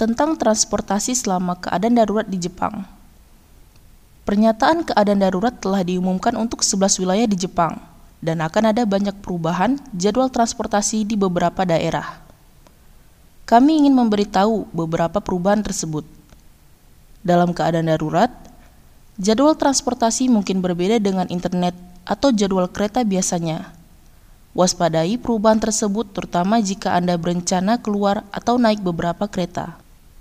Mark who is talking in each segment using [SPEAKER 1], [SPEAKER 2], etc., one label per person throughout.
[SPEAKER 1] tentang transportasi selama keadaan darurat di Jepang. Pernyataan keadaan darurat telah diumumkan untuk 11 wilayah di Jepang dan akan ada banyak perubahan jadwal transportasi di beberapa daerah. Kami ingin memberitahu beberapa perubahan tersebut. Dalam keadaan darurat, jadwal transportasi mungkin berbeda dengan internet atau jadwal kereta biasanya. Waspadai perubahan tersebut terutama jika Anda berencana keluar atau naik beberapa kereta.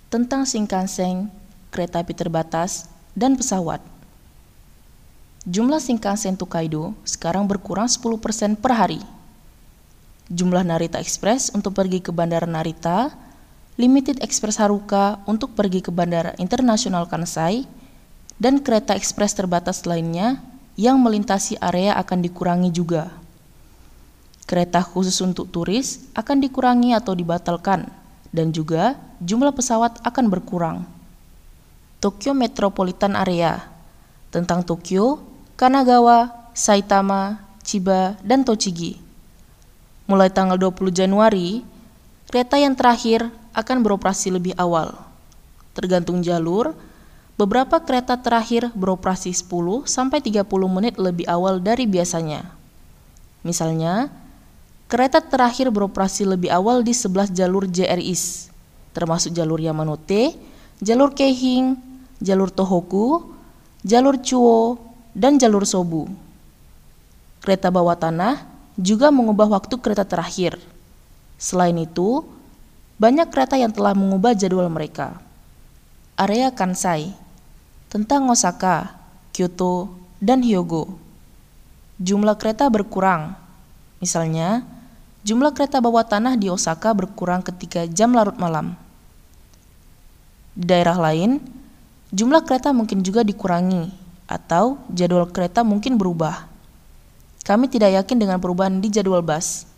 [SPEAKER 1] Tentang Shinkansen, kereta api terbatas, dan pesawat. Jumlah Shinkansen Tokaido sekarang berkurang 10% per hari. Jumlah Narita Express untuk pergi ke Bandara Narita, Limited Express Haruka untuk pergi ke Bandara Internasional Kansai, dan kereta ekspres terbatas lainnya yang melintasi area akan dikurangi juga kereta khusus untuk turis akan dikurangi atau dibatalkan, dan juga jumlah pesawat akan berkurang. Tokyo Metropolitan Area tentang Tokyo, Kanagawa, Saitama, Chiba, dan Tochigi. Mulai tanggal 20 Januari, kereta yang terakhir akan beroperasi lebih awal. Tergantung jalur, beberapa kereta terakhir beroperasi 10 sampai 30 menit lebih awal dari biasanya. Misalnya, Kereta terakhir beroperasi lebih awal di 11 jalur JRIS, termasuk jalur Yamanote, jalur Keihing, jalur Tohoku, jalur Chuo, dan jalur Sobu. Kereta bawah tanah juga mengubah waktu kereta terakhir. Selain itu, banyak kereta yang telah mengubah jadwal mereka. Area Kansai tentang Osaka, Kyoto, dan Hyogo. Jumlah kereta berkurang. Misalnya, Jumlah kereta bawah tanah di Osaka berkurang ketika jam larut malam. Di daerah lain, jumlah kereta mungkin juga dikurangi atau jadwal kereta mungkin berubah. Kami tidak yakin dengan perubahan di jadwal bus.